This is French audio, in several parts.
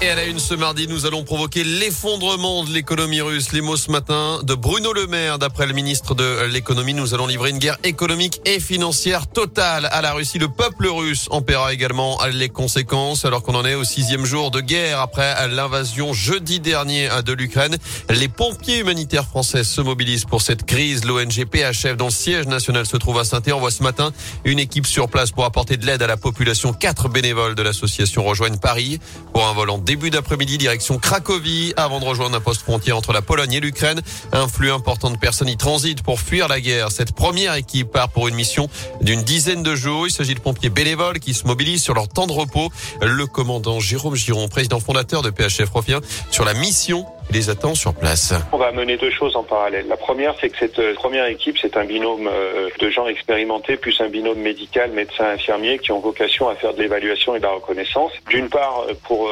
Et à la une ce mardi, nous allons provoquer l'effondrement de l'économie russe. Les mots ce matin de Bruno Le Maire. D'après le ministre de l'économie, nous allons livrer une guerre économique et financière totale à la Russie. Le peuple russe en paiera également les conséquences alors qu'on en est au sixième jour de guerre après l'invasion jeudi dernier de l'Ukraine. Les pompiers humanitaires français se mobilisent pour cette crise. L'ONG PHF dont le siège national se trouve à saint envoie ce matin une équipe sur place pour apporter de l'aide à la population. Quatre bénévoles de l'association rejoignent Paris pour un volant début d'après-midi direction Cracovie avant de rejoindre un poste frontière entre la Pologne et l'Ukraine. Un flux important de personnes y transitent pour fuir la guerre. Cette première équipe part pour une mission d'une dizaine de jours. Il s'agit de pompiers bénévoles qui se mobilisent sur leur temps de repos. Le commandant Jérôme Giron, président fondateur de PHF, revient sur la mission les attend sur place. On va mener deux choses en parallèle. La première, c'est que cette euh, première équipe, c'est un binôme euh, de gens expérimentés plus un binôme médical, médecin, infirmier, qui ont vocation à faire de l'évaluation et de la reconnaissance. D'une part, euh, pour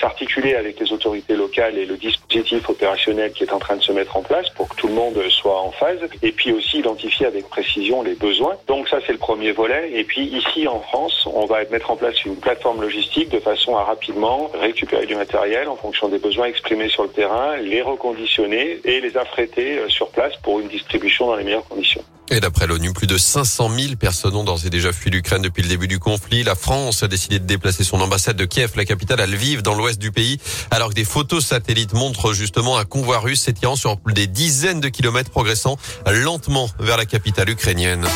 s'articuler avec les autorités locales et le dispositif opérationnel qui est en train de se mettre en place pour que tout le monde soit en phase, et puis aussi identifier avec précision les besoins. Donc ça, c'est le premier volet. Et puis ici, en France, on va mettre en place une plateforme logistique de façon à rapidement récupérer du matériel en fonction des besoins exprimés sur le terrain les reconditionner et les affréter euh, sur place pour une distribution dans les meilleures conditions. Et d'après l'ONU, plus de 500 000 personnes ont d'ores et déjà fui l'Ukraine depuis le début du conflit. La France a décidé de déplacer son ambassade de Kiev, la capitale, à Lviv, dans l'ouest du pays, alors que des photos satellites montrent justement un convoi russe s'étirant sur des dizaines de kilomètres progressant lentement vers la capitale ukrainienne.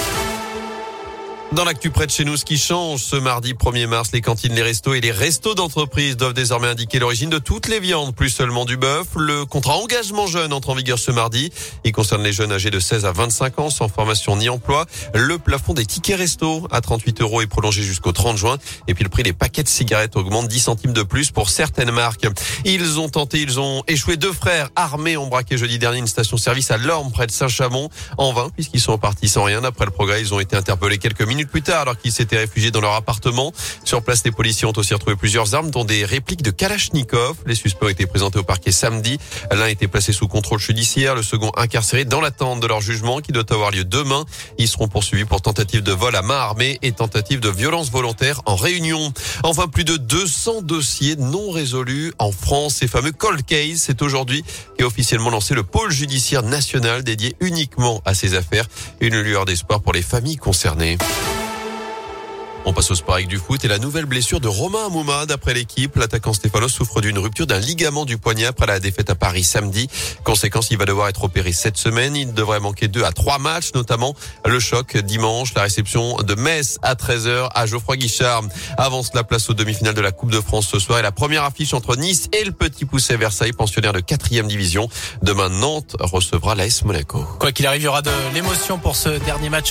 Dans l'actu près de chez nous, ce qui change ce mardi 1er mars, les cantines, les restos et les restos d'entreprise doivent désormais indiquer l'origine de toutes les viandes, plus seulement du bœuf. Le contrat engagement jeune entre en vigueur ce mardi. Il concerne les jeunes âgés de 16 à 25 ans sans formation ni emploi. Le plafond des tickets resto à 38 euros est prolongé jusqu'au 30 juin. Et puis le prix des paquets de cigarettes augmente 10 centimes de plus pour certaines marques. Ils ont tenté, ils ont échoué. Deux frères armés ont braqué jeudi dernier une station-service à Lorme près de Saint-Chamond en vain puisqu'ils sont partis sans rien. Après le progrès, ils ont été interpellés quelques minutes plus tard alors qu'ils s'étaient réfugiés dans leur appartement. Sur place, les policiers ont aussi retrouvé plusieurs armes dont des répliques de Kalachnikov. Les suspects ont été présentés au parquet samedi. L'un a été placé sous contrôle judiciaire, le second incarcéré dans l'attente de leur jugement qui doit avoir lieu demain. Ils seront poursuivis pour tentative de vol à main armée et tentative de violence volontaire en réunion. Enfin, plus de 200 dossiers non résolus en France. Ces fameux cold case, c'est aujourd'hui qu'est officiellement lancé le pôle judiciaire national dédié uniquement à ces affaires. Une lueur d'espoir pour les familles concernées. On passe au sport du foot et la nouvelle blessure de Romain Amouma. D'après l'équipe, l'attaquant Stéphano souffre d'une rupture d'un ligament du poignet après la défaite à Paris samedi. Conséquence, il va devoir être opéré cette semaine. Il devrait manquer deux à trois matchs, notamment le choc dimanche, la réception de Metz à 13h à Geoffroy Guichard. Avance la place aux demi-finales de la Coupe de France ce soir et la première affiche entre Nice et le Petit Pousset Versailles, pensionnaire de quatrième division. Demain, Nantes recevra l'AS Monaco. Quoi qu'il arrive, il y aura de l'émotion pour ce dernier match.